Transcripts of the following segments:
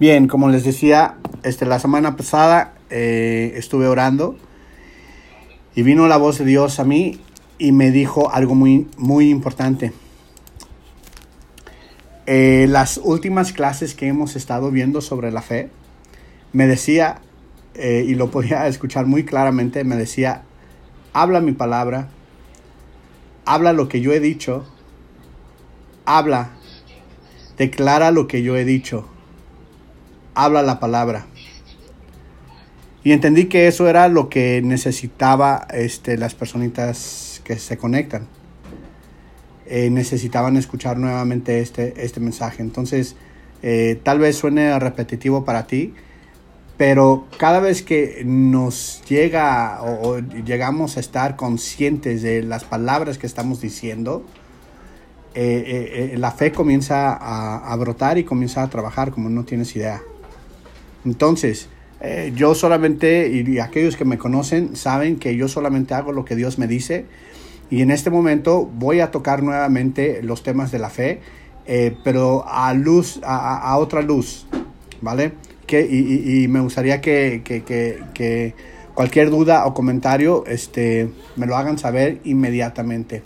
Bien, como les decía, este, la semana pasada eh, estuve orando y vino la voz de Dios a mí y me dijo algo muy, muy importante. Eh, las últimas clases que hemos estado viendo sobre la fe, me decía, eh, y lo podía escuchar muy claramente, me decía, habla mi palabra, habla lo que yo he dicho, habla, declara lo que yo he dicho habla la palabra. Y entendí que eso era lo que necesitaba este, las personitas que se conectan. Eh, necesitaban escuchar nuevamente este, este mensaje. Entonces, eh, tal vez suene repetitivo para ti, pero cada vez que nos llega o, llegamos a estar conscientes de las palabras que estamos diciendo, eh, la fe comienza a, a brotar y comienza a trabajar como no tienes idea. Entonces, eh, yo solamente, y, aquellos que me conocen saben que yo solamente hago lo que Dios me dice. Y en este momento voy a tocar nuevamente los temas de la fe, eh, pero a luz, a, otra luz, ¿vale? Que, y, me gustaría que, que, que, cualquier duda o comentario este, me lo hagan saber inmediatamente.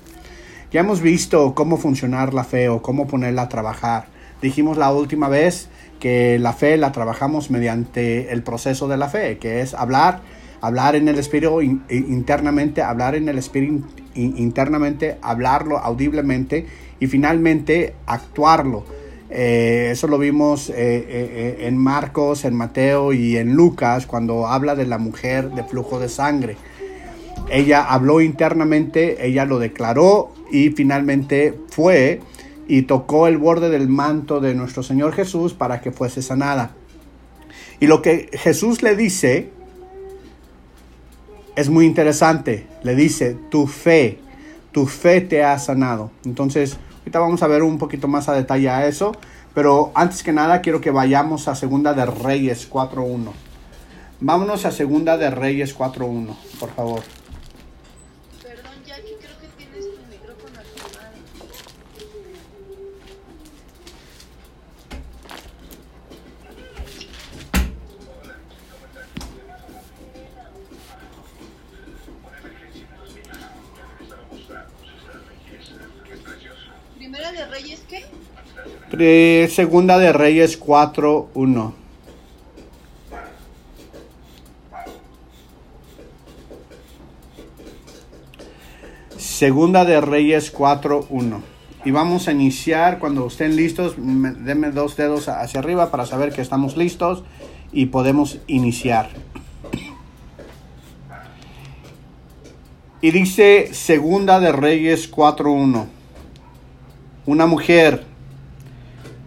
Ya hemos visto cómo funcionar la fe o cómo ponerla a trabajar. Dijimos la última vez que la fe la trabajamos mediante el proceso de la fe, que es hablar, hablar en el espíritu internamente, hablar en el espíritu internamente, hablarlo audiblemente y finalmente actuarlo. Eh, eso lo vimos eh, eh, en Marcos, en Mateo y en Lucas cuando habla de la mujer de flujo de sangre. Ella habló internamente, ella lo declaró y finalmente fue y tocó el borde del manto de nuestro Señor Jesús para que fuese sanada. Y lo que Jesús le dice es muy interesante. Le dice, tu fe, tu fe te ha sanado. Entonces, ahorita vamos a ver un poquito más a detalle a eso. Pero antes que nada, quiero que vayamos a Segunda de Reyes 4.1. Vámonos a Segunda de Reyes 4.1, por favor. Segunda de Reyes 4.1. Segunda de Reyes 4.1. Y vamos a iniciar cuando estén listos. Denme dos dedos hacia arriba para saber que estamos listos y podemos iniciar. Y dice Segunda de Reyes 4.1. Una mujer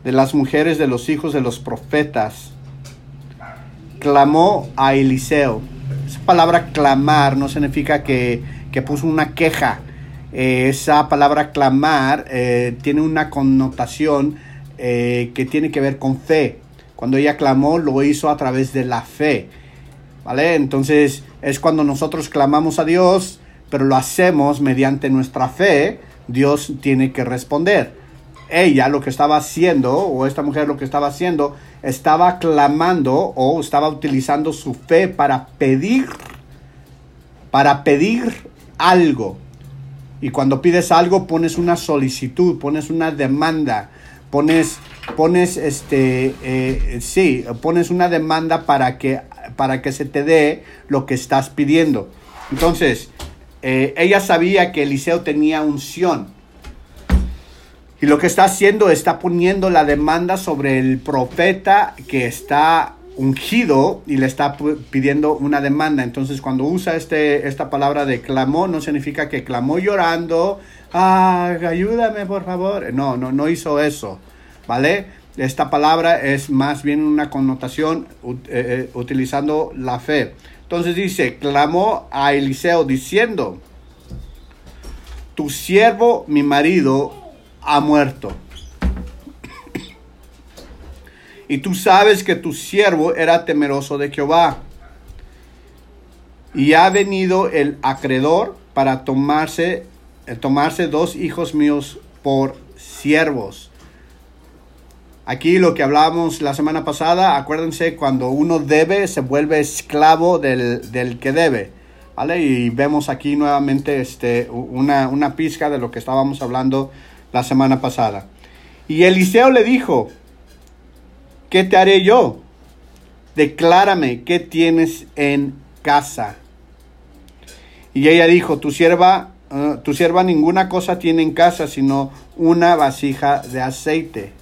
de las mujeres de los hijos de los profetas, clamó a Eliseo. Esa palabra clamar no significa que, puso una queja. Eh, esa palabra clamar eh, tiene una connotación eh, que tiene que ver con fe. Cuando ella clamó, lo hizo a través de la fe. ¿Vale? Entonces es cuando nosotros clamamos a Dios, pero lo hacemos mediante nuestra fe, Dios tiene que responder ella lo que estaba haciendo, o esta mujer lo que estaba haciendo, estaba clamando o estaba utilizando su fe para pedir, para pedir algo. Y cuando pides algo pones una solicitud, pones una demanda, pones, pones este, eh, sí, pones una demanda para que, para que se te dé lo que estás pidiendo. Entonces, eh, ella sabía que Eliseo tenía unción y lo que está haciendo está poniendo la demanda sobre el profeta que está ungido y le está pidiendo una demanda. Entonces cuando usa este, esta palabra de clamó, no significa que clamó llorando, ah, ayúdame por favor. No, no, no hizo eso, ¿vale? Esta palabra es más bien una connotación eh, eh, utilizando la fe. Entonces dice, clamó a Eliseo diciendo, tu siervo, mi marido, ha muerto. Y tú sabes que tu siervo era temeroso de Jehová. Y ha venido el acreedor para tomarse, eh, tomarse dos hijos míos por siervos. Aquí lo que hablábamos la semana pasada, acuérdense, cuando uno debe, se vuelve esclavo del, del que debe. ¿Vale? Y vemos aquí nuevamente este, una, una pizca de lo que estábamos hablando la semana pasada. Y Eliseo le dijo, ¿qué te haré yo? Declárame qué tienes en casa. Y ella dijo, tu sierva, eh, tu sierva ninguna cosa tiene en casa, sino una vasija de aceite.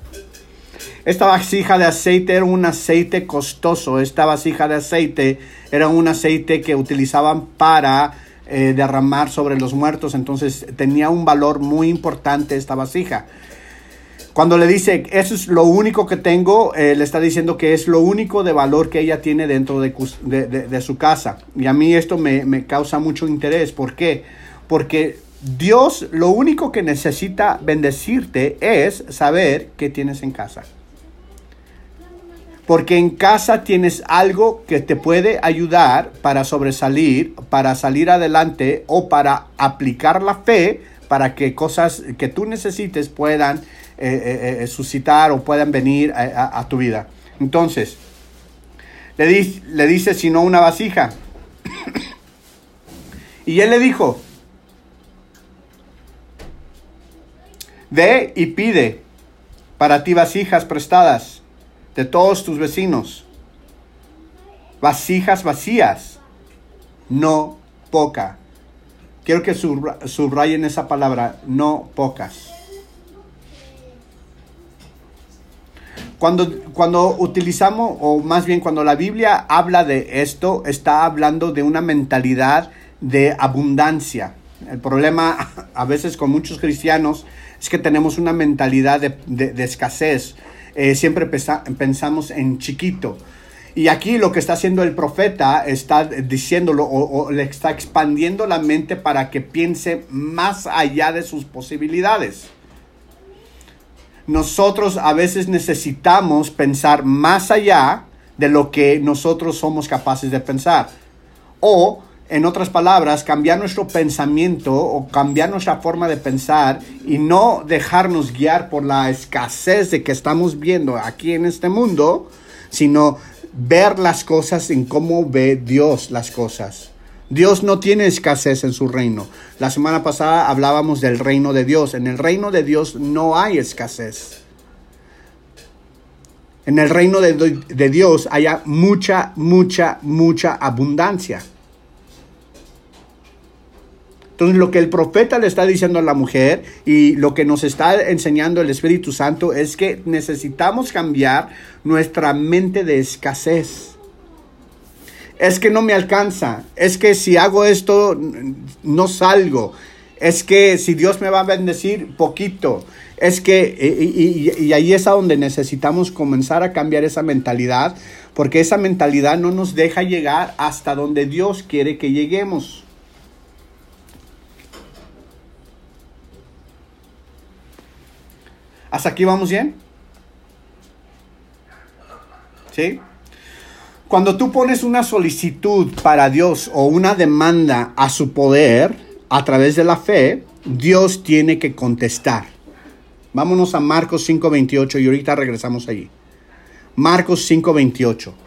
Esta vasija de aceite era un aceite costoso. Esta vasija de aceite era un aceite que utilizaban para eh, derramar sobre los muertos. Entonces tenía un valor muy importante esta vasija. Cuando le dice, eso es lo único que tengo, eh, le está diciendo que es lo único de valor que ella tiene dentro de, su casa. Y a mí esto me, me causa mucho interés. ¿Por qué? Porque Dios lo único que necesita bendecirte es saber qué tienes en casa. Porque en casa tienes algo que te puede ayudar para sobresalir, para salir adelante o para aplicar la fe para que cosas que tú necesites puedan eh, eh, eh, suscitar o puedan venir a, tu vida. Entonces, le, le dice, si no una vasija. y él le dijo, ve y pide para ti vasijas prestadas de todos tus vecinos, vasijas vacías, no poca. Quiero que subrayen esa palabra, no pocas. Cuando, cuando utilizamos, o más bien cuando la Biblia habla de esto, está hablando de una mentalidad de abundancia. El problema a veces con muchos cristianos es que tenemos una mentalidad de, escasez. Eh, siempre pensamos en chiquito. Y aquí lo que está haciendo el profeta está diciéndolo o, le está expandiendo la mente para que piense más allá de sus posibilidades nosotros a veces necesitamos pensar más allá de lo que nosotros somos capaces de pensar. O, en otras palabras, cambiar nuestro pensamiento o cambiar nuestra forma de pensar y no dejarnos guiar por la escasez de que estamos viendo aquí en este mundo, sino ver las cosas en cómo ve Dios las cosas. Dios no tiene escasez en su reino. La semana pasada hablábamos del reino de Dios. En el reino de Dios no hay escasez. En el reino de, Dios hay mucha, mucha, mucha abundancia. Entonces lo que el profeta le está diciendo a la mujer y lo que nos está enseñando el Espíritu Santo es que necesitamos cambiar nuestra mente de escasez. Es que no me alcanza, es que si hago esto no salgo, es que si Dios me va a bendecir poquito, es que, y, ahí es a donde necesitamos comenzar a cambiar esa mentalidad, porque esa mentalidad no nos deja llegar hasta donde Dios quiere que lleguemos. ¿Hasta aquí vamos bien? ¿Sí? Cuando tú pones una solicitud para Dios o una demanda a su poder a través de la fe, Dios tiene que contestar. Vámonos a Marcos 5:28 y ahorita regresamos allí. Marcos 5:28.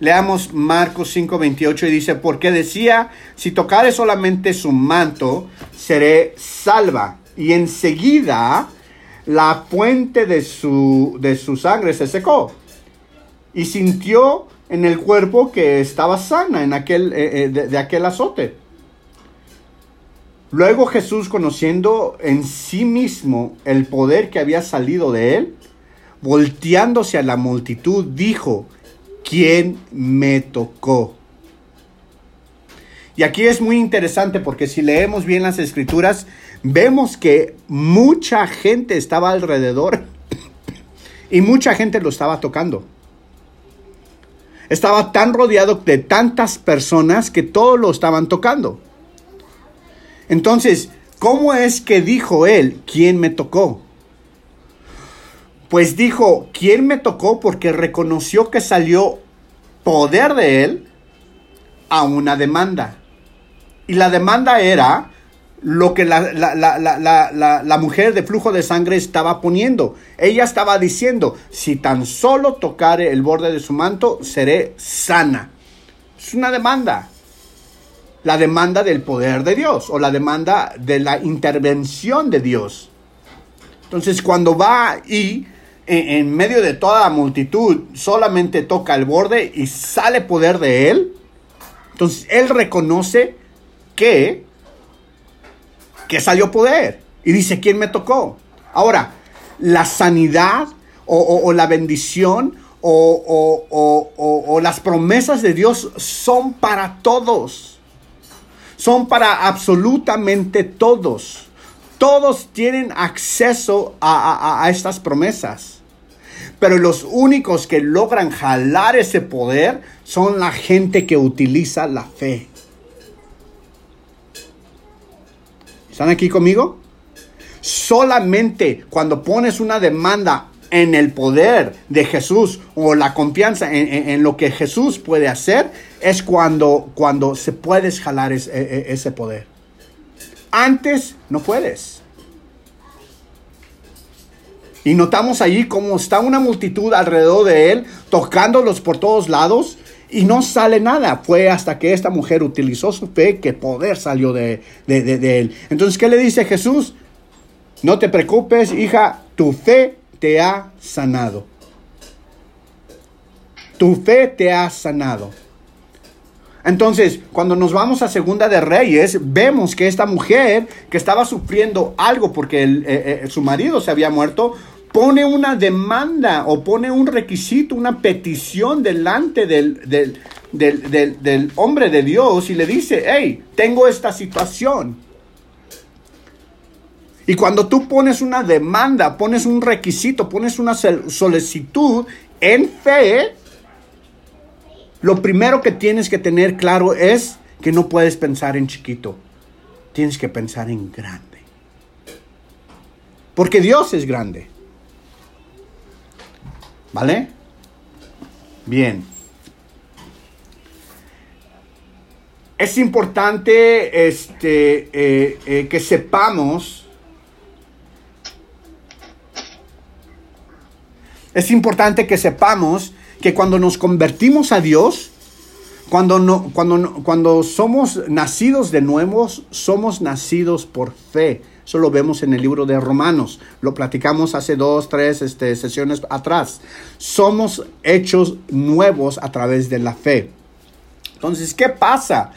Leamos Marcos 5:28 y dice, porque decía, si tocare solamente su manto, seré salva. Y enseguida la fuente de su, de su sangre se secó. Y sintió en el cuerpo que estaba sana en aquel, eh, eh, de aquel azote. Luego Jesús, conociendo en sí mismo el poder que había salido de él, volteándose a la multitud, dijo, ¿quién me tocó? Y aquí es muy interesante porque si leemos bien las escrituras, vemos que mucha gente estaba alrededor y mucha gente lo estaba tocando. Estaba tan rodeado de tantas personas que todos lo estaban tocando. Entonces, ¿Cómo es que dijo él, ¿quién me tocó? Pues dijo, ¿quién me tocó? Porque reconoció que salió poder de él a una demanda. Y la demanda era lo que la, la, mujer de flujo de sangre estaba poniendo. Ella estaba diciendo, si tan solo tocare el borde de su manto, seré sana. Es una demanda. La demanda del poder de Dios o la demanda de la intervención de Dios. Entonces cuando va y en medio de toda la multitud solamente toca el borde y sale poder de él, entonces él reconoce que, que salió poder. Y dice, ¿quién me tocó? Ahora, la sanidad o, la bendición o, las promesas de Dios son para todos. Son para absolutamente todos. Todos tienen acceso a, estas promesas. Pero los únicos que logran jalar ese poder son la gente que utiliza la fe. ¿Están aquí conmigo? Solamente cuando pones una demanda en el poder de Jesús o la confianza en, lo que Jesús puede hacer, es cuando, cuando se puedes jalar e, e, ese poder. Antes no puedes. Y notamos allí cómo está una multitud alrededor de él, tocándolos por todos lados, y no sale nada. Fue hasta que esta mujer utilizó su fe que poder salió de, él. Entonces, ¿qué le dice Jesús? No te preocupes, hija, tu fe te ha sanado. Tu fe te ha sanado. Entonces, cuando nos vamos a Segunda de Reyes, vemos que esta mujer que estaba sufriendo algo porque eh, eh, su marido se había muerto, pone una demanda o pone un requisito, una petición delante del, del, hombre de Dios y le dice, hey, tengo esta situación. Y cuando tú pones una demanda, pones un requisito, pones una solicitud en fe, lo primero que tienes que tener claro es que no puedes pensar en chiquito, tienes que pensar en grande. Porque Dios es grande. ¿Vale? Bien. Es importante este, eh, eh, que sepamos, es importante que sepamos que cuando nos convertimos a Dios, cuando, no, cuando, cuando somos nacidos de nuevo, somos nacidos por fe. Eso lo vemos en el libro de Romanos. Lo platicamos hace dos, tres este, sesiones atrás. Somos hechos nuevos a través de la fe. Entonces, ¿qué pasa?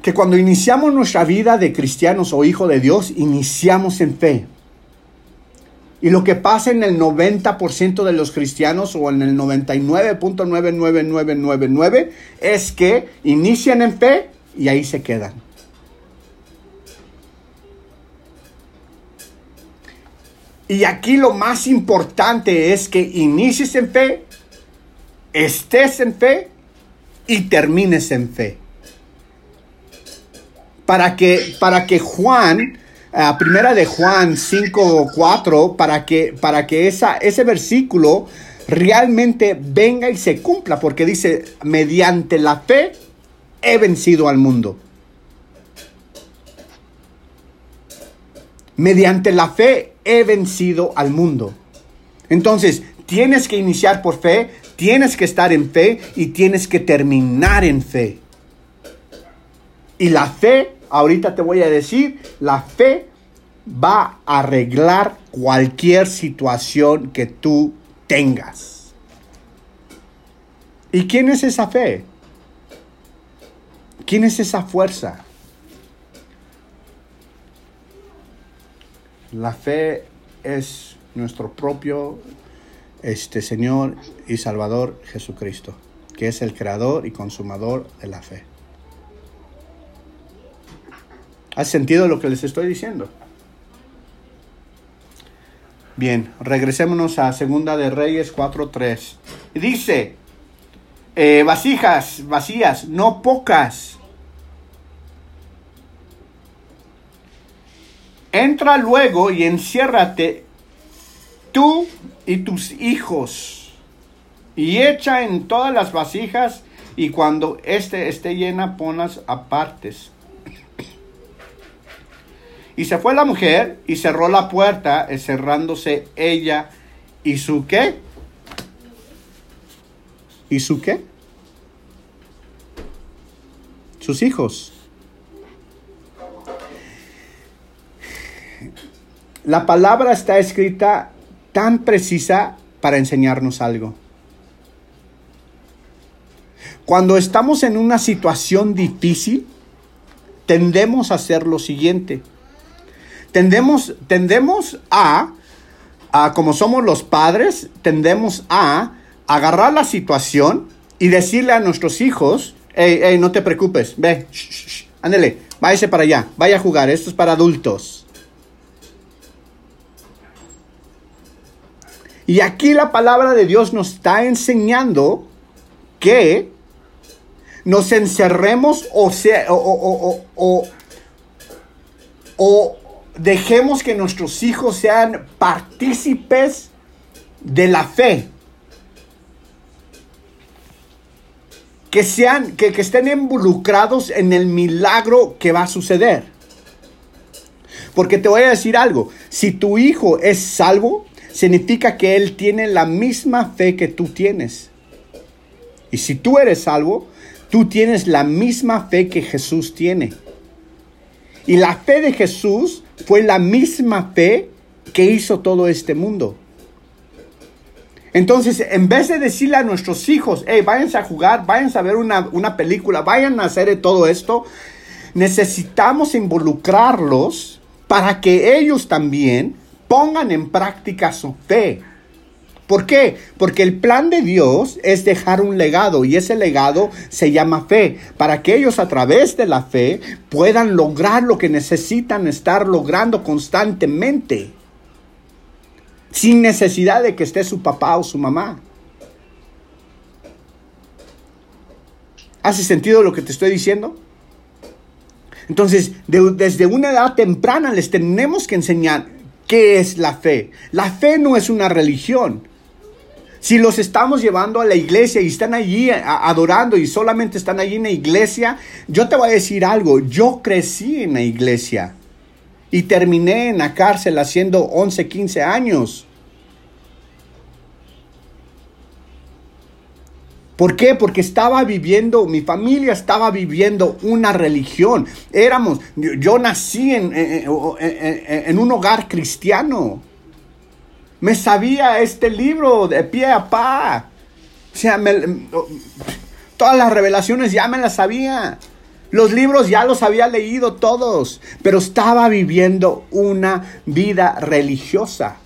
Que cuando iniciamos nuestra vida de cristianos o hijo de Dios, iniciamos en fe. Y lo que pasa en el 90% de los cristianos o en el 99.99999 es que inician en fe y ahí se quedan. Y aquí lo más importante es que inicies en fe, estés en fe y termines en fe. Para que, para que Juan, uh, primera de Juan 5, 4, para que, para que esa, ese versículo realmente venga y se cumpla, porque dice, mediante la fe he vencido al mundo. Mediante la fe he vencido al mundo. Entonces, tienes que iniciar por fe, tienes que estar en fe y tienes que terminar en fe. Y la fe, ahorita te voy a decir, la fe va a arreglar cualquier situación que tú tengas. ¿Y quién es esa fe? ¿Quién es esa fuerza? La fe es nuestro propio este Señor y Salvador Jesucristo, que es el creador y consumador de la fe. ¿Has sentido lo que les estoy diciendo? Bien, regresémonos a Segunda de Reyes 4.3. Dice, eh, vasijas vacías, no pocas, entra luego y enciérrate tú y tus hijos, y echa en todas las vasijas, y cuando éste esté llena, ponlas apartes. Y se fue la mujer y cerró la puerta, cerrándose ella y su qué. ¿Y su qué? Sus hijos. La palabra está escrita tan precisa para enseñarnos algo. Cuando estamos en una situación difícil, tendemos a hacer lo siguiente. Tendemos, tendemos a, a, como somos los padres, tendemos a agarrar la situación y decirle a nuestros hijos, hey, hey, no te preocupes, ve, ándele, váyase para allá, vaya a jugar, esto es para adultos. Y aquí la palabra de Dios nos está enseñando que nos encerremos o, sea, o, o, dejemos que nuestros hijos sean partícipes de la fe. Que, sean, que, que estén involucrados en el milagro que va a suceder. Porque te voy a decir algo, si tu hijo es salvo, significa que Él tiene la misma fe que tú tienes. Y si tú eres salvo, tú tienes la misma fe que Jesús tiene. Y la fe de Jesús fue la misma fe que hizo todo este mundo. Entonces, en vez de decirle a nuestros hijos, hey, váyanse a jugar, váyanse a ver una, una película, vayan a hacer todo esto, necesitamos involucrarlos para que ellos también pongan en práctica su fe. ¿Por qué? Porque el plan de Dios es dejar un legado y ese legado se llama fe, para que ellos a través de la fe puedan lograr lo que necesitan estar logrando constantemente, sin necesidad de que esté su papá o su mamá. ¿Hace sentido lo que te estoy diciendo? Entonces, desde una edad temprana les tenemos que enseñar ¿Qué es la fe? La fe no es una religión. Si los estamos llevando a la iglesia y están allí adorando y solamente están allí en la iglesia, yo te voy a decir algo, yo crecí en la iglesia y terminé en la cárcel haciendo 11, 15 años. ¿Por qué? Porque estaba viviendo, mi familia estaba viviendo una religión. Éramos, yo, nací en, en, un hogar cristiano. Me sabía este libro de pie a pa. O sea, todas las revelaciones ya me las sabía. Los libros ya los había leído todos, pero estaba viviendo una vida religiosa.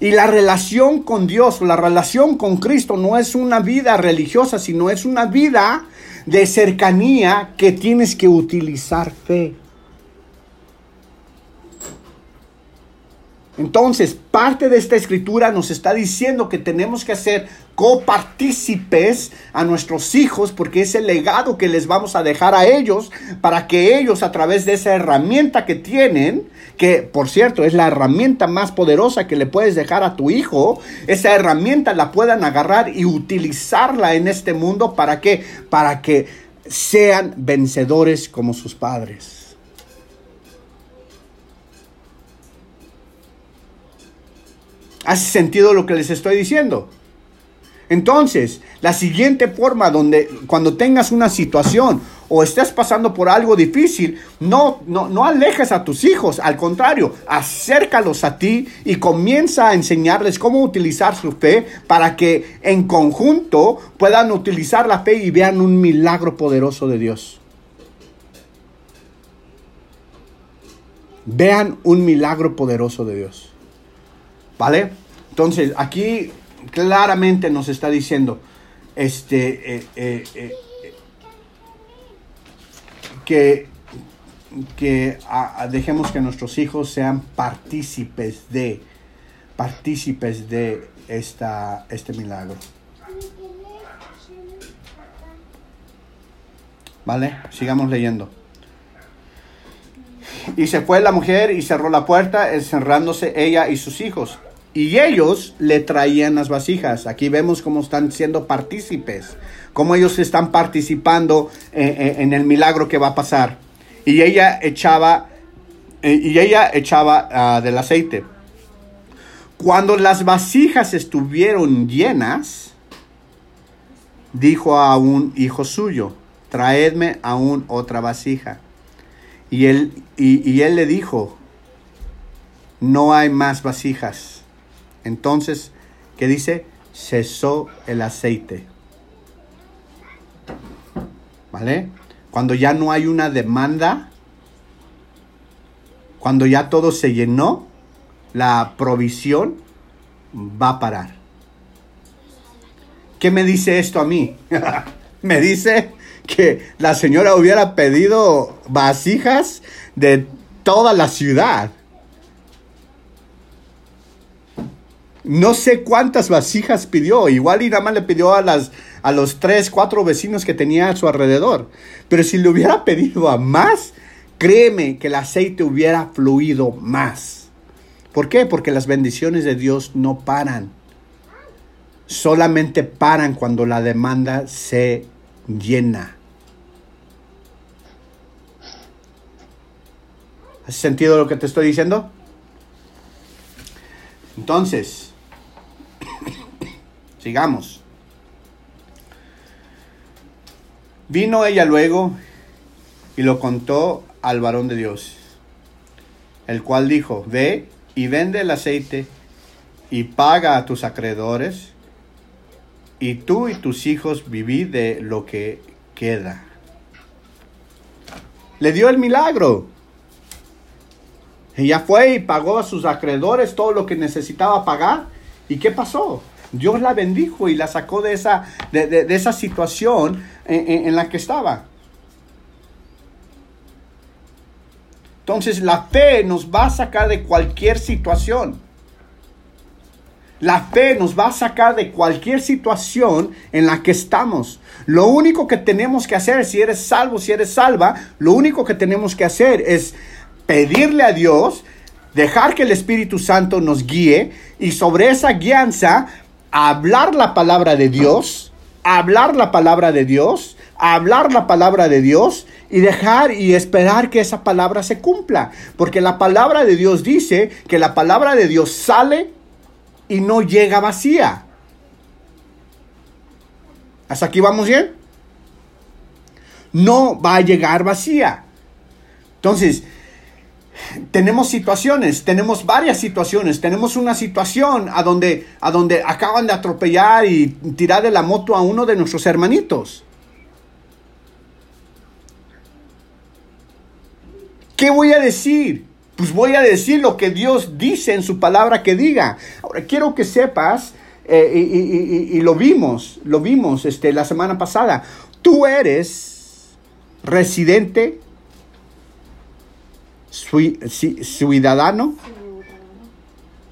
Y la relación con Dios, la relación con Cristo no es una vida religiosa, sino es una vida de cercanía que tienes que utilizar fe. Entonces, parte de esta escritura nos está diciendo que tenemos que hacer copartícipes a nuestros hijos porque es el legado que les vamos a dejar a ellos para que ellos a través de esa herramienta que tienen, que por cierto es la herramienta más poderosa que le puedes dejar a tu hijo, esa herramienta la puedan agarrar y utilizarla en este mundo para que para que sean vencedores como sus padres. ¿Hace sentido lo que les estoy diciendo? Entonces, la siguiente forma donde cuando tengas una situación o estés pasando por algo difícil, no, no, no alejes a tus hijos, al contrario, acércalos a ti y comienza a enseñarles cómo utilizar su fe para que en conjunto puedan utilizar la fe y vean un milagro poderoso de Dios. Vean un milagro poderoso de Dios. ¿Vale? Entonces, aquí claramente nos está diciendo este, eh, eh, eh, que, que dejemos que nuestros hijos sean partícipes de, partícipes de esta, este milagro. ¿Vale? Sigamos leyendo. Y se fue la mujer y cerró la puerta, encerrándose ella y sus hijos. Y ellos le traían las vasijas. Aquí vemos cómo están siendo partícipes, cómo ellos están participando eh, eh, en, el milagro que va a pasar. Y ella echaba, eh, y ella echaba ah, del aceite. Cuando las vasijas estuvieron llenas, dijo a un hijo suyo, traedme aún otra vasija. Y él, y, él le dijo, no hay más vasijas. Entonces, ¿qué dice? Cesó el aceite. ¿Vale? Cuando ya no hay una demanda, cuando ya todo se llenó, la provisión va a parar. ¿Qué me dice esto a mí? me dice que la señora hubiera pedido vasijas de toda la ciudad. No sé cuántas vasijas pidió. Igual y nada más le pidió a, las, a los tres, cuatro vecinos que tenía a su alrededor. Pero si le hubiera pedido a más, créeme que el aceite hubiera fluido más. ¿Por qué? Porque las bendiciones de Dios no paran. Solamente paran cuando la demanda se llena. ¿Has sentido lo que te estoy diciendo? Entonces, sigamos. Vino ella luego y lo contó al varón de Dios, el cual dijo, ve y vende el aceite y paga a tus acreedores, y tú y tus hijos viví de lo que queda. Le dio el milagro. Ella fue y pagó a sus acreedores todo lo que necesitaba pagar. ¿Y qué pasó? Dios la bendijo y la sacó de esa, de, esa situación en, en la que estaba. Entonces la fe nos va a sacar de cualquier situación. La fe nos va a sacar de cualquier situación en la que estamos. Lo único que tenemos que hacer, si eres salvo, si eres salva, lo único que tenemos que hacer es pedirle a Dios, dejar que el Espíritu Santo nos guíe y sobre esa guianza hablar la palabra de Dios, hablar la palabra de Dios, hablar la palabra de Dios y dejar y esperar que esa palabra se cumpla. Porque la palabra de Dios dice que la palabra de Dios sale y no llega vacía. ¿Hasta aquí vamos bien? No va a llegar vacía. Entonces, tenemos situaciones, tenemos varias situaciones. Tenemos una situación a donde, a donde acaban de atropellar y tirar de la moto a uno de nuestros hermanitos. ¿Qué voy a decir? Pues voy a decir lo que Dios dice en su palabra que diga. Ahora, quiero que sepas, eh, y, lo vimos, lo vimos este, la semana pasada, tú eres residente ciudadano,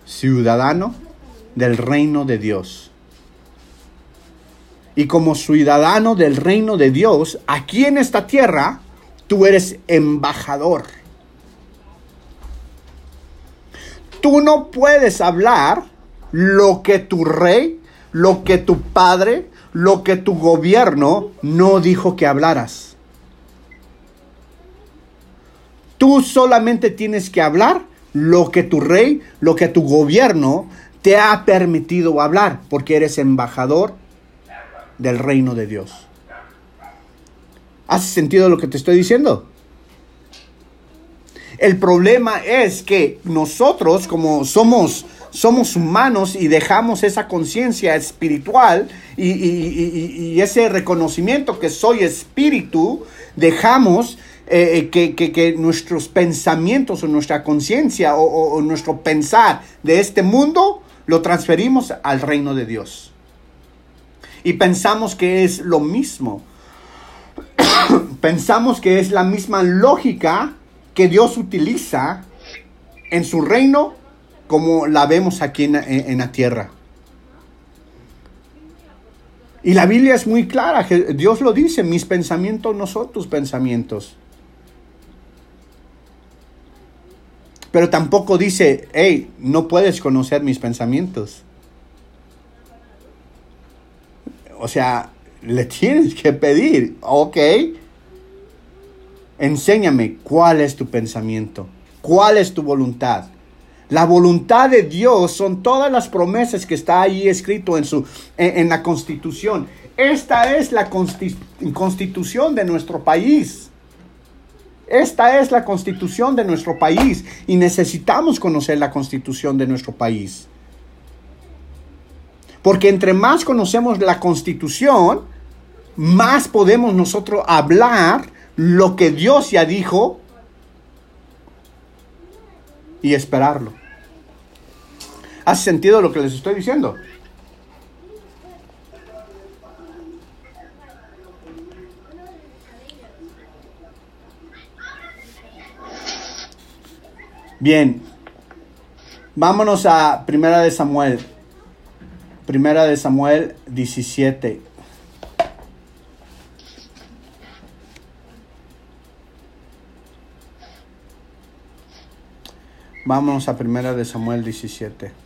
ciudadano del reino de Dios. Y como ciudadano del reino de Dios, aquí en esta tierra, tú eres embajador. Tú no puedes hablar lo que tu rey, lo que tu padre, lo que tu gobierno no dijo que hablaras. Tú solamente tienes que hablar lo que tu rey, lo que tu gobierno te ha permitido hablar, porque eres embajador del reino de Dios. ¿Hace sentido lo que te estoy diciendo? El problema es que nosotros, como somos, somos humanos y dejamos esa conciencia espiritual y, y, ese reconocimiento que soy espíritu, dejamos eh, eh, que, nuestros pensamientos o nuestra conciencia o, nuestro pensar de este mundo lo transferimos al reino de Dios. Y pensamos que es lo mismo. pensamos que es la misma lógica que Dios utiliza en su reino como la vemos aquí en, en la tierra. Y la Biblia es muy clara, Dios lo dice, mis pensamientos no son tus pensamientos. Pero tampoco dice, hey, no puedes conocer mis pensamientos. O sea, le tienes que pedir, ok. Enséñame cuál es tu pensamiento, cuál es tu voluntad. La voluntad de Dios son todas las promesas que está ahí escrito en, su, en, la constitución. Esta es la constitución de nuestro país. Esta es la constitución de nuestro país y necesitamos conocer la constitución de nuestro país. Porque entre más conocemos la constitución, más podemos nosotros hablar lo que Dios ya dijo y esperarlo. ¿Hace sentido lo que les estoy diciendo? Bien, vámonos a Primera de Samuel. Primera de Samuel 17. Vámonos a Primera de Samuel 17.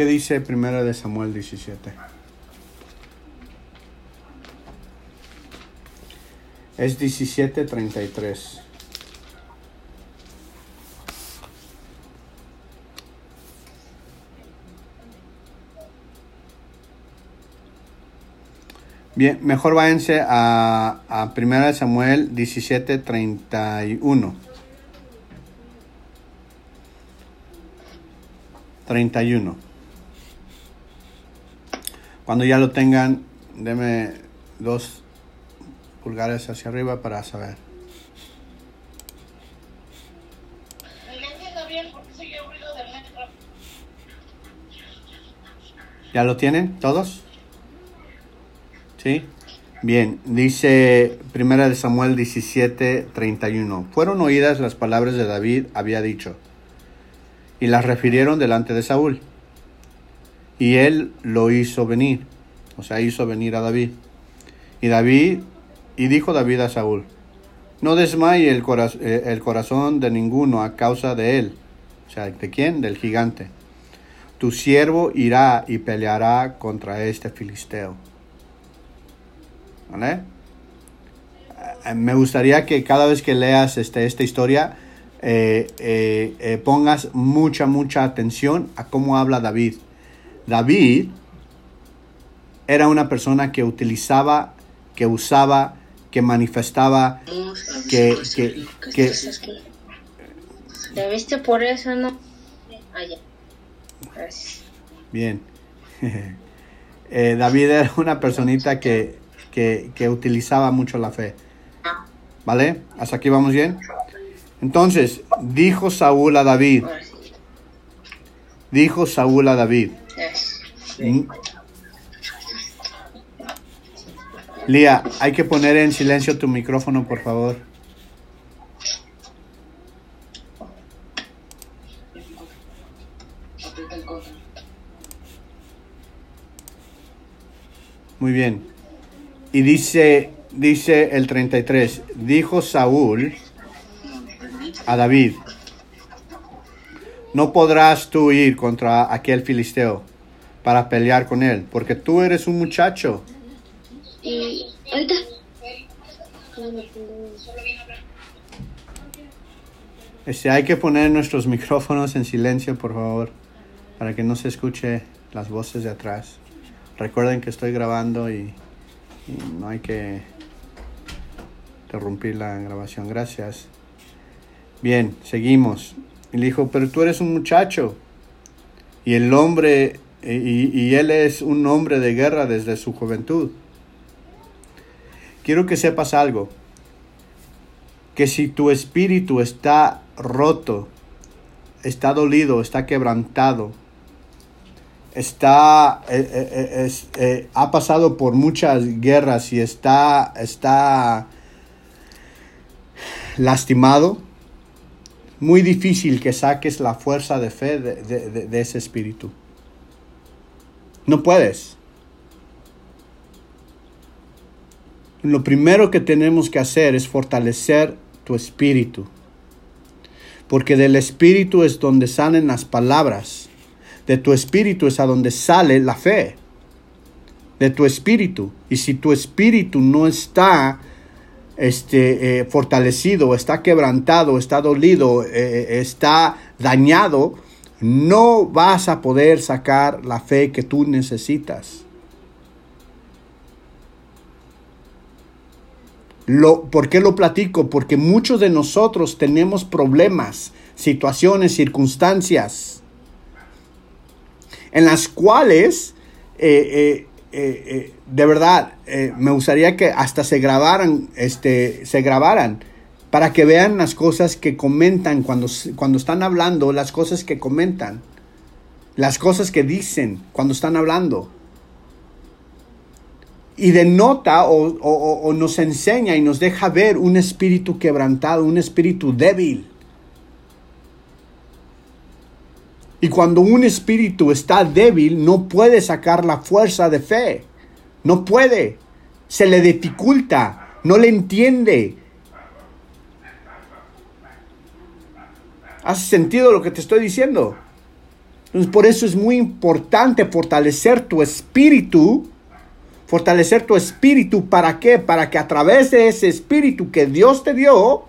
¿Qué dice Primera de Samuel 17? Es 17:33. Bien, mejor váyanse a, a Primera de Samuel 17:31. 31. Cuando ya lo tengan, deme dos pulgares hacia arriba para saber. ¿Ya lo tienen todos? ¿Sí? Bien, dice Primera de Samuel 17, 31. Fueron oídas las palabras de David, había dicho, y las refirieron delante de Saúl. Y él lo hizo venir, o sea, hizo venir a David. Y David, y dijo David a Saúl, no desmaye el, eh, el corazón de ninguno a causa de él. O sea, ¿de quién? Del gigante. Tu siervo irá y peleará contra este filisteo. ¿Vale? Eh, me gustaría que cada vez que leas este, esta historia eh, pongas mucha, mucha atención a cómo habla David. David era una persona que utilizaba, que usaba, que manifestaba, que... que, que, ¿Ya viste por eso, no? Allá. Ah, Gracias. Bien. eh, David era una personita que, que, que utilizaba mucho la fe. ¿Vale? ¿Hasta aquí vamos bien? Entonces, dijo Saúl a David. Dijo Saúl a David. Lía, hay que poner en silencio tu micrófono, por favor. Muy bien. Y dice, dice el 33, dijo Saúl a David, no podrás tú ir contra aquel filisteo para pelear con él, porque tú eres un muchacho. Y ahorita. Este, hay que poner nuestros micrófonos en silencio, por favor, para que no se escuche las voces de atrás. Recuerden que estoy grabando y, no hay que interrumpir la grabación. Gracias. Bien, seguimos. Y le dijo, pero tú eres un muchacho. Y el hombre y, él es un hombre de guerra desde su juventud. Quiero que sepas algo, que si tu espíritu está roto, está dolido, está quebrantado, está, eh, eh, eh, ha pasado por muchas guerras y está, está lastimado, muy difícil que saques la fuerza de fe de ese espíritu. No puedes. Lo primero que tenemos que hacer es fortalecer tu espíritu. Porque del espíritu es donde salen las palabras. De tu espíritu es a donde sale la fe. De tu espíritu. Y si tu espíritu no está este, eh, fortalecido, está quebrantado, está dolido, eh, está dañado, no vas a poder sacar la fe que tú necesitas. Lo, ¿Por qué lo platico? Porque muchos de nosotros tenemos problemas, situaciones, circunstancias en las cuales eh, eh, eh, de verdad me gustaría que hasta se grabaran, este, se grabaran para que vean las cosas que comentan cuando, cuando están hablando, las cosas que comentan, las cosas que dicen cuando están hablando y denota o, o, nos enseña y nos deja ver un espíritu quebrantado, un espíritu débil. Y cuando un espíritu está débil, no puede sacar la fuerza de fe. No puede. Se le dificulta. No le entiende. ¿Hace sentido lo que te estoy diciendo? Entonces, por eso es muy importante fortalecer tu espíritu fortalecer tu espíritu. ¿Para qué? Para que a través de ese espíritu que Dios te dio,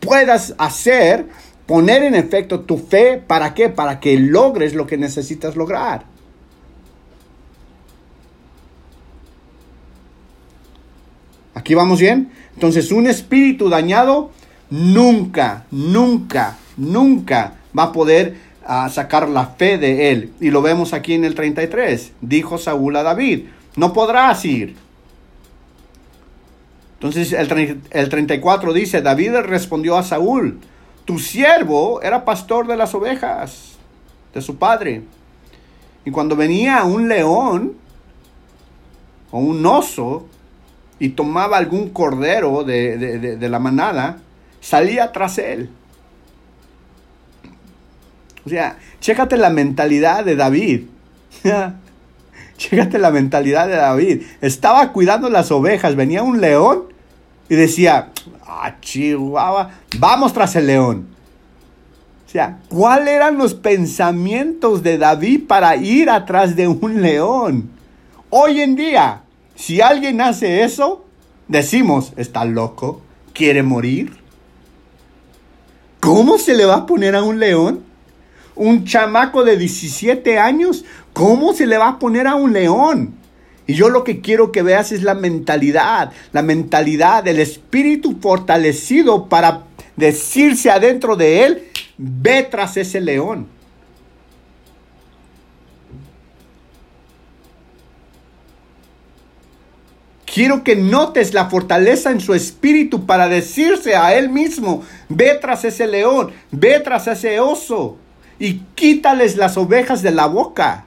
puedas hacer, poner en efecto tu fe. ¿Para qué? Para que logres lo que necesitas lograr. ¿Aquí vamos bien? Entonces, un espíritu dañado nunca, nunca, nunca va a poder ah, sacar la fe de él. Y lo vemos aquí en el 33. Dijo Saúl a David, no podrás ir. Entonces el, el 34 dice, David respondió a Saúl, tu siervo era pastor de las ovejas de su padre. Y cuando venía un león o un oso y tomaba algún cordero de, de la manada, salía tras él. O sea, chécate la mentalidad de David. Chécate la mentalidad de David. Estaba cuidando las ovejas, venía un león y decía, ah, Chihuahua, vamos tras el león. O sea, ¿cuáles eran los pensamientos de David para ir atrás de un león? Hoy en día, si alguien hace eso, decimos, está loco, quiere morir. ¿Cómo se le va a poner a un león? Un chamaco de 17 años ¿Cómo se le va a poner a un león? Y yo lo que quiero que veas es la mentalidad, la mentalidad del espíritu fortalecido para decirse adentro de él, ve tras ese león. Quiero que notes la fortaleza en su espíritu para decirse a él mismo, ve tras ese león, ve tras ese oso y quítales las ovejas de la boca.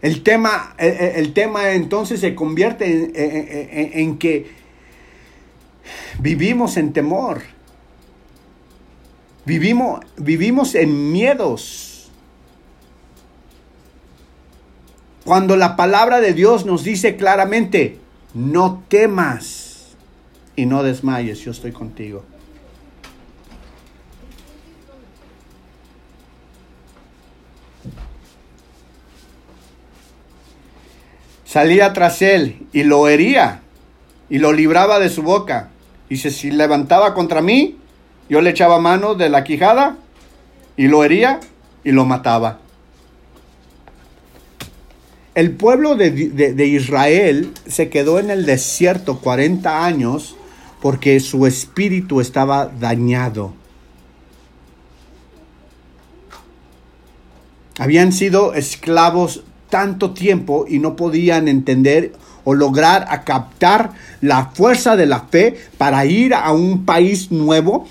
El tema, el, tema entonces se convierte en, que vivimos en temor. Vivimos, vivimos en miedos. Cuando la palabra de Dios nos dice claramente, no temas y no desmayes, yo estoy contigo. salía tras él y lo hería y lo libraba de su boca. Y si levantaba contra mí, yo le echaba mano de la quijada y lo hería y lo mataba. El pueblo de, de, Israel se quedó en el desierto 40 años porque su espíritu estaba dañado. Habían sido esclavos tanto tiempo y no podían entender o lograr captar la fuerza de la fe para ir a un país nuevo,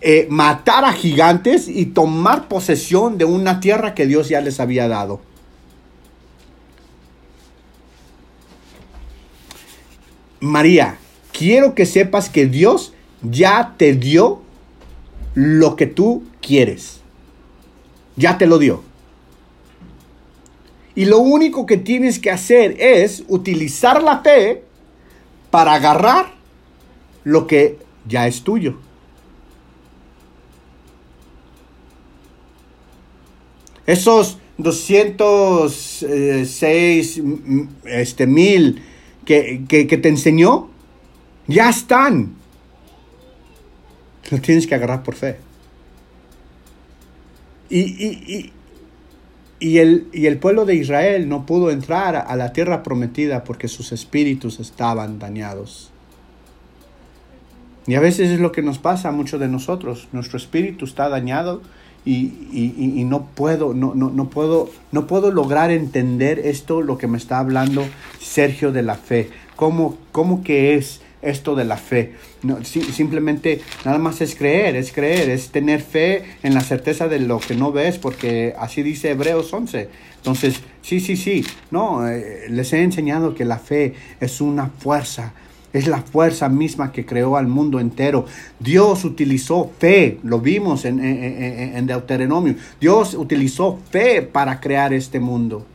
eh, matar a gigantes y tomar posesión de una tierra que Dios ya les había dado. María, quiero que sepas que Dios ya te dio lo que tú quieres. Ya te lo dio. Y lo único que tienes que hacer es utilizar la fe para agarrar lo que ya es tuyo. Esos 206 este, mil que, que te enseñó, ya están. Lo tienes que agarrar por fe. Y, y, y, el, y el pueblo de Israel no pudo entrar a la tierra prometida porque sus espíritus estaban dañados. Y a veces es lo que nos pasa a muchos de nosotros. Nuestro espíritu está dañado y, y, no puedo, no, no, no, puedo, no puedo lograr entender esto, lo que me está hablando Sergio de la fe. ¿Cómo, cómo que es esto de la fe? No, simplemente nada más es creer, es creer, es tener fe en la certeza de lo que no ves, porque así dice Hebreos 11. Entonces, sí, sí, sí, no, eh, les he enseñado que la fe es una fuerza es la fuerza misma que creó al mundo entero. Dios utilizó fe, lo vimos en, en, Deuteronomio. Dios utilizó fe para crear este mundo.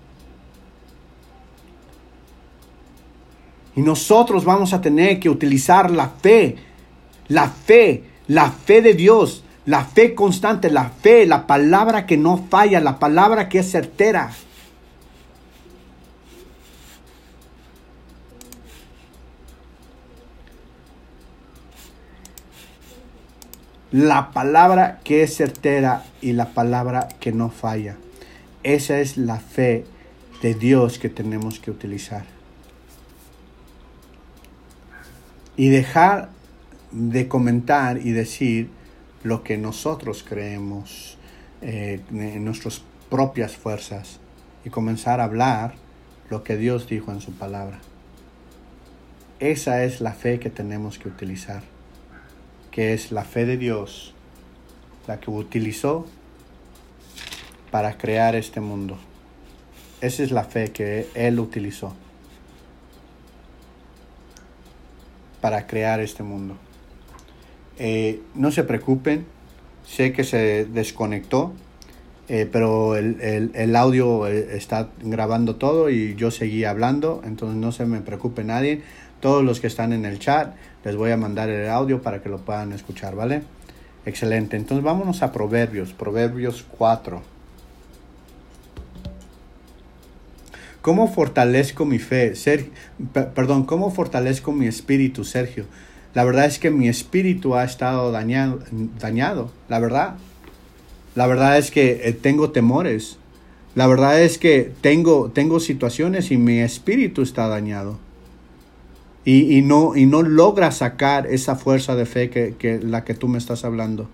Y nosotros vamos a tener que utilizar la fe, la fe, la fe de Dios, la fe constante, la fe, la palabra que no falla, la palabra que es certera. la palabra que es certera y la palabra que no falla. Esa es la fe de Dios que tenemos que utilizar. Y dejar de comentar y decir lo que nosotros creemos eh, en nuestras propias fuerzas y comenzar a hablar lo que Dios dijo en su palabra. Esa es la fe que tenemos que utilizar que es la fe de Dios, la que utilizó para crear este mundo. Esa es la fe que Él utilizó para crear este mundo. Eh, no se preocupen, sé que se desconectó, eh, pero el, el, audio eh, está grabando todo y yo seguí hablando, entonces no se me preocupe nadie. Todos los que están en el chat, les voy a mandar el audio para que lo puedan escuchar, ¿vale? Excelente. Entonces vámonos a Proverbios, Proverbios 4. ¿Cómo fortalezco mi fe? Perdón, ¿cómo fortalezco mi espíritu, Sergio? La verdad es que mi espíritu ha estado dañado, dañado la verdad. La verdad es que eh, tengo temores. La verdad es que tengo, tengo situaciones y mi espíritu está dañado y, no, y no logra sacar esa fuerza de fe que, la que tú me estás hablando.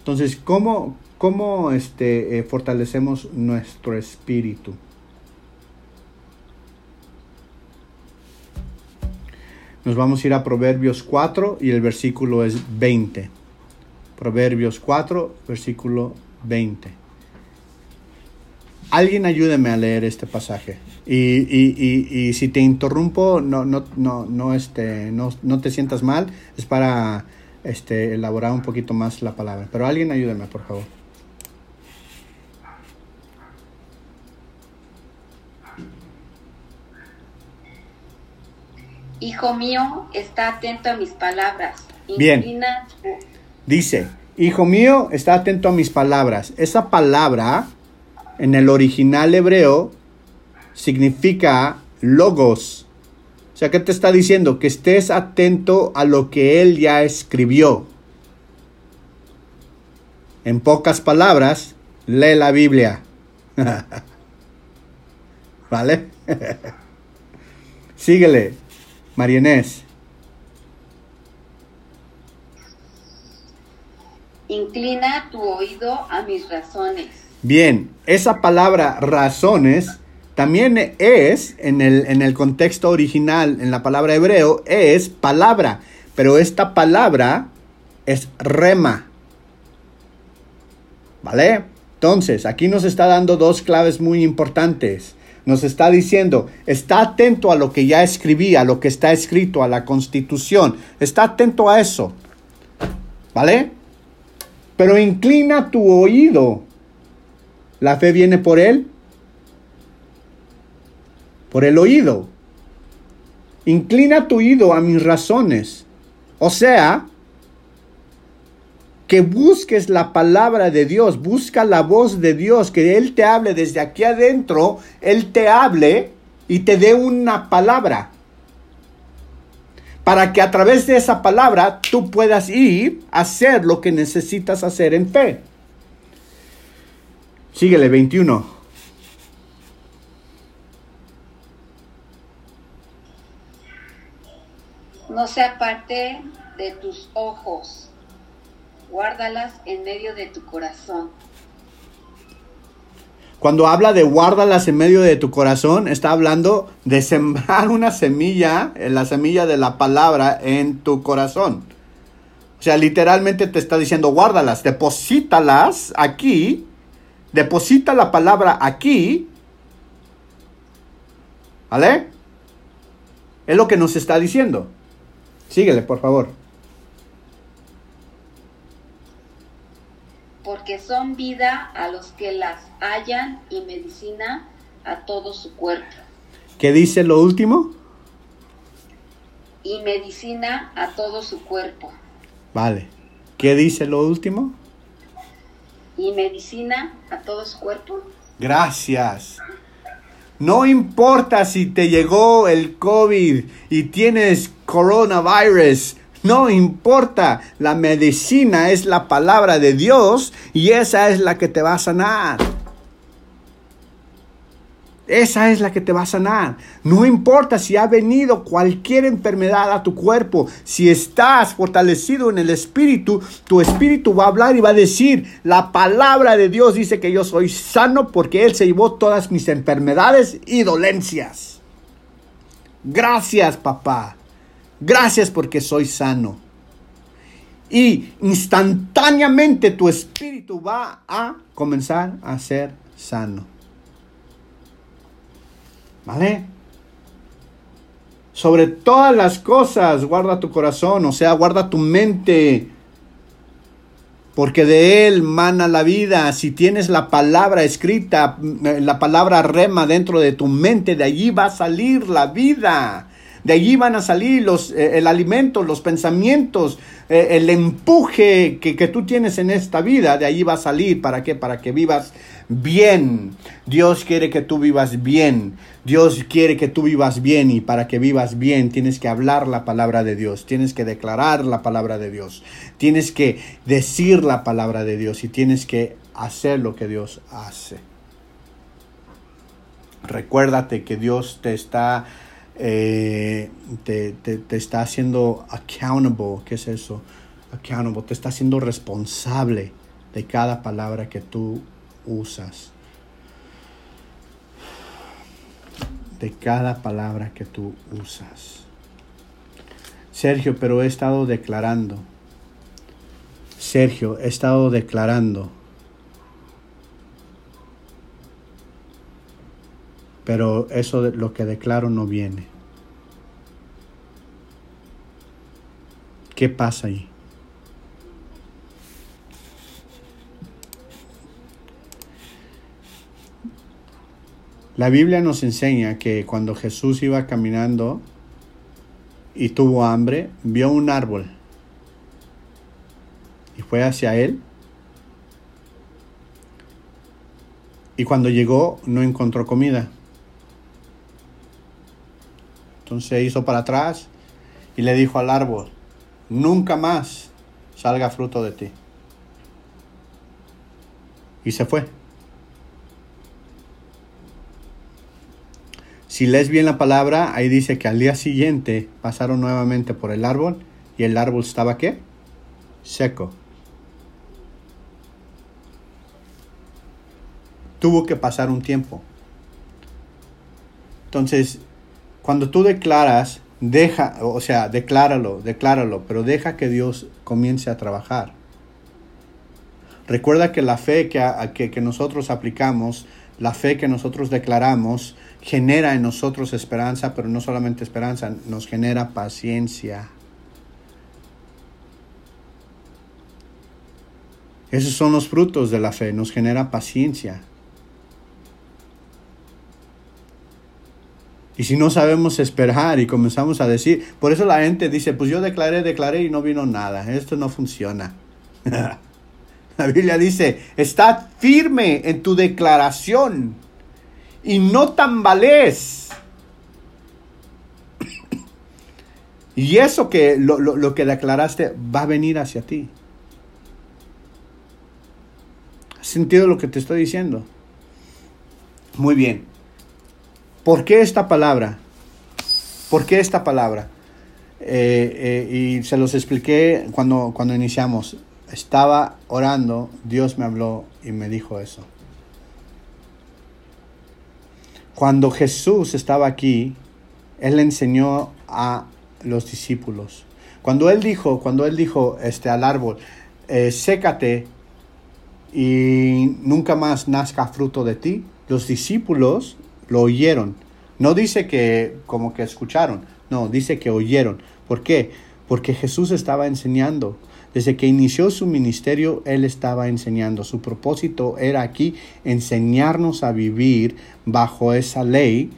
Entonces, ¿cómo, cómo este, eh, fortalecemos nuestro espíritu? Nos vamos a ir a Proverbios 4 y el versículo es 20. Proverbios 4, versículo 20. Alguien ayúdeme a leer este pasaje. Y, y, y, y, si te interrumpo, no, no, no, no, este, no, no te sientas mal, es para este, elaborar un poquito más la palabra. Pero alguien ayúdeme, por favor. Hijo mío, está atento a mis palabras. Bien. Dice, hijo mío, está atento a mis palabras. Esa palabra, en el original hebreo, significa logos. O sea, ¿qué te está diciendo? Que estés atento a lo que él ya escribió. En pocas palabras, lee la Biblia. ¿Vale? Síguele, Marianés. Inclina tu oído a mis razones. Bien, esa palabra razones también es, en el, en el contexto original, en la palabra hebreo, es palabra, pero esta palabra es rema. ¿Vale? Entonces, aquí nos está dando dos claves muy importantes. Nos está diciendo, está atento a lo que ya escribí, a lo que está escrito, a la constitución. Está atento a eso. ¿Vale? Pero inclina tu oído. La fe viene por él. Por el oído. Inclina tu oído a mis razones. O sea, que busques la palabra de Dios, busca la voz de Dios, que Él te hable desde aquí adentro, Él te hable y te dé una palabra. Para que a través de esa palabra tú puedas ir a hacer lo que necesitas hacer en fe. Síguele, 21. No se aparte de tus ojos, guárdalas en medio de tu corazón. Cuando habla de guárdalas en medio de tu corazón, está hablando de sembrar una semilla, eh, la semilla de la palabra en tu corazón. O sea, literalmente te está diciendo guárdalas, deposítalas aquí, deposita la palabra aquí. ¿Vale? Es lo que nos está diciendo. Síguele, por favor. Porque son vida a los que las hallan y medicina a todo su cuerpo. ¿Qué dice lo último? Y medicina a todo su cuerpo. Vale. ¿Qué dice lo último? Y medicina a todo su cuerpo. Gracias. No importa si te llegó el COVID y tienes coronavirus. No importa. La medicina es la palabra de Dios y esa es la que te va a sanar. Esa es la que te va a sanar. No importa si ha venido cualquier enfermedad a tu cuerpo, si estás fortalecido en el espíritu, tu espíritu va a hablar y va a decir, la palabra de Dios dice que yo soy sano porque Él se llevó todas mis enfermedades y dolencias. Gracias, papá. Gracias porque soy sano. Y instantáneamente tu espíritu va a comenzar a ser sano. ¿Vale? Sobre todas las cosas, guarda tu corazón, o sea, guarda tu mente, porque de él mana la vida. Si tienes la palabra escrita, la palabra rema dentro de tu mente, de allí va a salir la vida. De allí van a salir los, eh, el alimento, los pensamientos, eh, el empuje que, que tú tienes en esta vida. De allí va a salir. ¿Para qué? Para que vivas bien. Dios quiere que tú vivas bien. Dios quiere que tú vivas bien y para que vivas bien tienes que hablar la palabra de Dios, tienes que declarar la palabra de Dios, tienes que decir la palabra de Dios y tienes que hacer lo que Dios hace. Recuérdate que Dios te está, eh, te, te, te está haciendo accountable. ¿Qué es eso? Accountable. Te está haciendo responsable de cada palabra que tú usas. De cada palabra que tú usas. Sergio, pero he estado declarando. Sergio, he estado declarando. Pero eso de lo que declaro no viene. ¿Qué pasa ahí? La Biblia nos enseña que cuando Jesús iba caminando y tuvo hambre, vio un árbol y fue hacia él. Y cuando llegó no encontró comida. Entonces hizo para atrás y le dijo al árbol, nunca más salga fruto de ti. Y se fue. Si lees bien la palabra, ahí dice que al día siguiente pasaron nuevamente por el árbol y el árbol estaba qué? Seco. Tuvo que pasar un tiempo. Entonces, cuando tú declaras, deja, o sea, decláralo, decláralo, pero deja que Dios comience a trabajar. Recuerda que la fe que, que, que nosotros aplicamos, la fe que nosotros declaramos, genera en nosotros esperanza, pero no solamente esperanza, nos genera paciencia. Esos son los frutos de la fe, nos genera paciencia. Y si no sabemos esperar y comenzamos a decir, por eso la gente dice, pues yo declaré, declaré y no vino nada, esto no funciona. la Biblia dice, está firme en tu declaración y no tambalees. y eso que lo, lo que declaraste va a venir hacia ti. ¿Has sentido lo que te estoy diciendo? Muy bien. ¿Por qué esta palabra? ¿Por qué esta palabra? Eh, eh, y se los expliqué cuando, cuando iniciamos. Estaba orando, Dios me habló y me dijo eso. Cuando Jesús estaba aquí, Él enseñó a los discípulos. Cuando Él dijo, cuando Él dijo este, al árbol, eh, sécate y nunca más nazca fruto de ti, los discípulos lo oyeron. No dice que como que escucharon, no, dice que oyeron. ¿Por qué? Porque Jesús estaba enseñando. Desde que inició su ministerio, Él estaba enseñando. Su propósito era aquí enseñarnos a vivir bajo esa ley,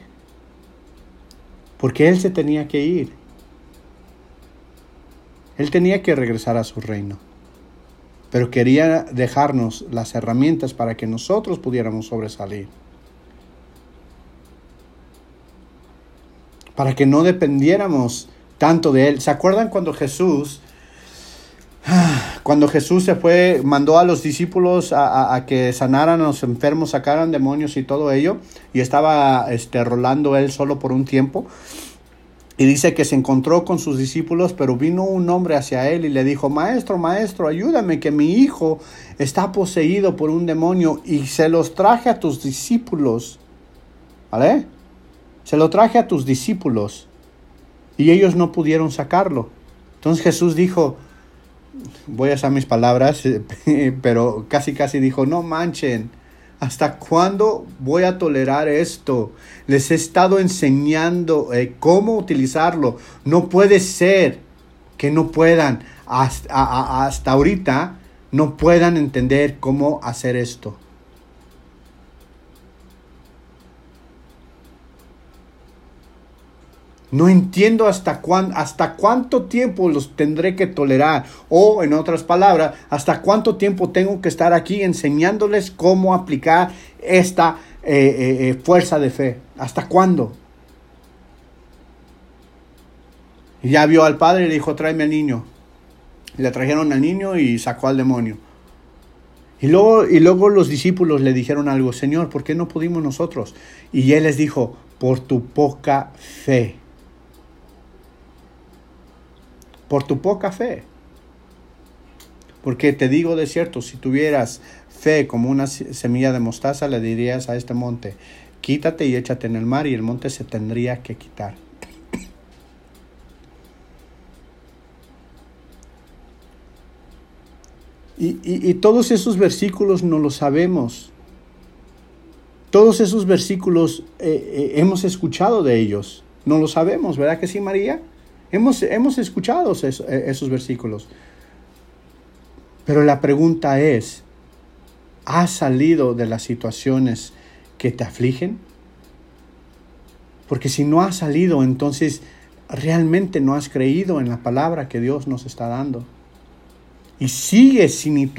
porque Él se tenía que ir. Él tenía que regresar a su reino pero quería dejarnos las herramientas para que nosotros pudiéramos sobresalir. Para que no dependiéramos tanto de Él. ¿Se acuerdan cuando Jesús, cuando Jesús se fue, mandó a los discípulos a, que sanaran a los enfermos, sacaran demonios y todo ello, y estaba este, rolando Él solo por un tiempo? Y dice que se encontró con sus discípulos, pero vino un hombre hacia él y le dijo, Maestro, maestro, ayúdame, que mi hijo está poseído por un demonio y se los traje a tus discípulos. ¿Vale? Se lo traje a tus discípulos y ellos no pudieron sacarlo. Entonces Jesús dijo, voy a usar mis palabras, pero casi casi dijo, no manchen ¿Hasta cuándo voy a tolerar esto? Les he estado enseñando eh, cómo utilizarlo. No puede ser que no puedan, hasta, hasta ahorita, no puedan entender cómo hacer esto. No entiendo hasta, hasta cuánto tiempo los tendré que tolerar. O, en otras palabras, hasta cuánto tiempo tengo que estar aquí enseñándoles cómo aplicar esta eh, eh, eh, fuerza de fe. ¿Hasta cuándo? Y ya vio al padre y le dijo, tráeme al niño. Le trajeron al niño y sacó al demonio. Y luego, y luego los discípulos le dijeron algo, Señor, ¿por qué no pudimos nosotros? Y él les dijo, por tu poca fe por tu poca fe. Porque te digo de cierto, si tuvieras fe como una semilla de mostaza, le dirías a este monte, quítate y échate en el mar y el monte se tendría que quitar. Y, todos esos versículos no los sabemos. Todos esos versículos eh, eh, hemos escuchado de ellos. No lo sabemos, ¿verdad que sí, María? Hemos, escuchado eh, esos, versículos. Pero la pregunta es, ¿has salido de las situaciones que te afligen? Porque si no has salido, entonces realmente no has creído en la palabra que Dios nos está dando. Y sigues sin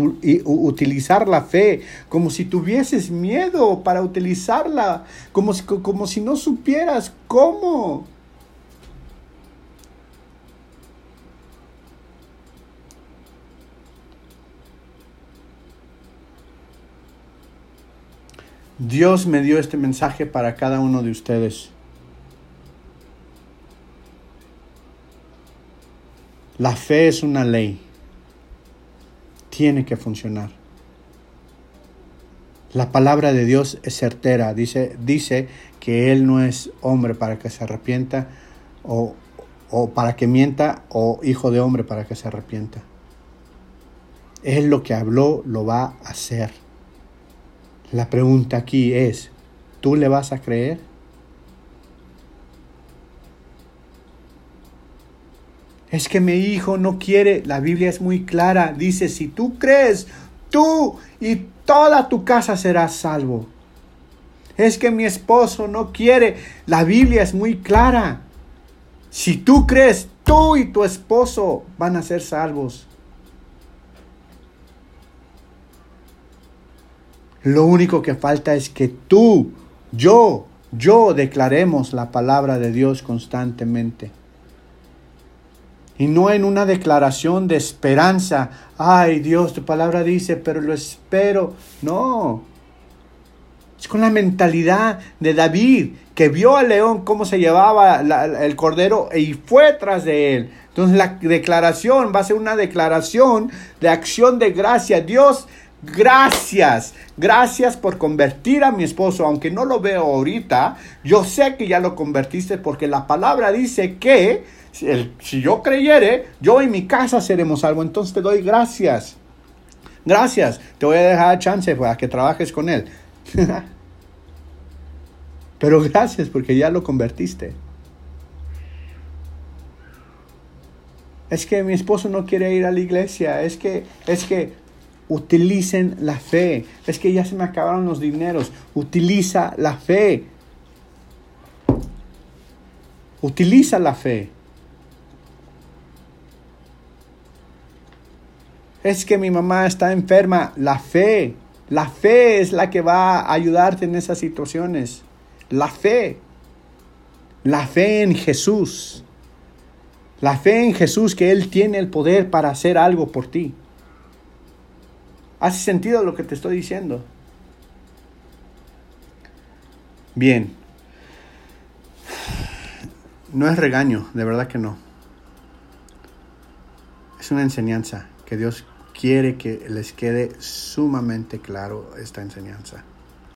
utilizar la fe, como si tuvieses miedo para utilizarla, como como si no supieras cómo. Dios me dio este mensaje para cada uno de ustedes. La fe es una ley. Tiene que funcionar. La palabra de Dios es certera. Dice, dice que Él no es hombre para que se arrepienta o, o para que mienta o hijo de hombre para que se arrepienta. Él lo que habló lo va a hacer. La pregunta aquí es, ¿tú le vas a creer? Es que mi hijo no quiere, la Biblia es muy clara, dice, si tú crees, tú y toda tu casa serás salvo. Es que mi esposo no quiere. La Biblia es muy clara. Si tú crees, tú y tu esposo van a ser salvos. Lo único que falta es que tú, yo, yo declaremos la palabra de Dios constantemente. Y no en una declaración de esperanza. Ay Dios, tu palabra dice, pero lo espero. No. Es con la mentalidad de David, que vio al león cómo se llevaba el cordero y fue tras de él. Entonces la declaración va a ser una declaración de acción de gracia. Dios, gracias. Gracias por convertir a mi esposo, aunque no lo veo ahorita. Yo sé que ya lo convertiste porque la palabra dice que si, yo creyere, yo y mi casa seremos salvos. Entonces te doy gracias. Gracias. Te voy a dejar chance para que trabajes con él. Pero gracias porque ya lo convertiste. Es que mi esposo no quiere ir a la iglesia. Es que, es que utilicen la fe. Es que ya se me acabaron los dineros. Utiliza la fe. Utiliza la fe. Es que mi mamá está enferma. La fe. La fe es la que va a ayudarte en esas situaciones. La fe. La fe en Jesús. La fe en Jesús que Él tiene el poder para hacer algo por ti. ¿Hace sentido lo que te estoy diciendo? Bien. No es regaño, de verdad que no. Es una enseñanza que Dios quiere que les quede sumamente claro esta enseñanza.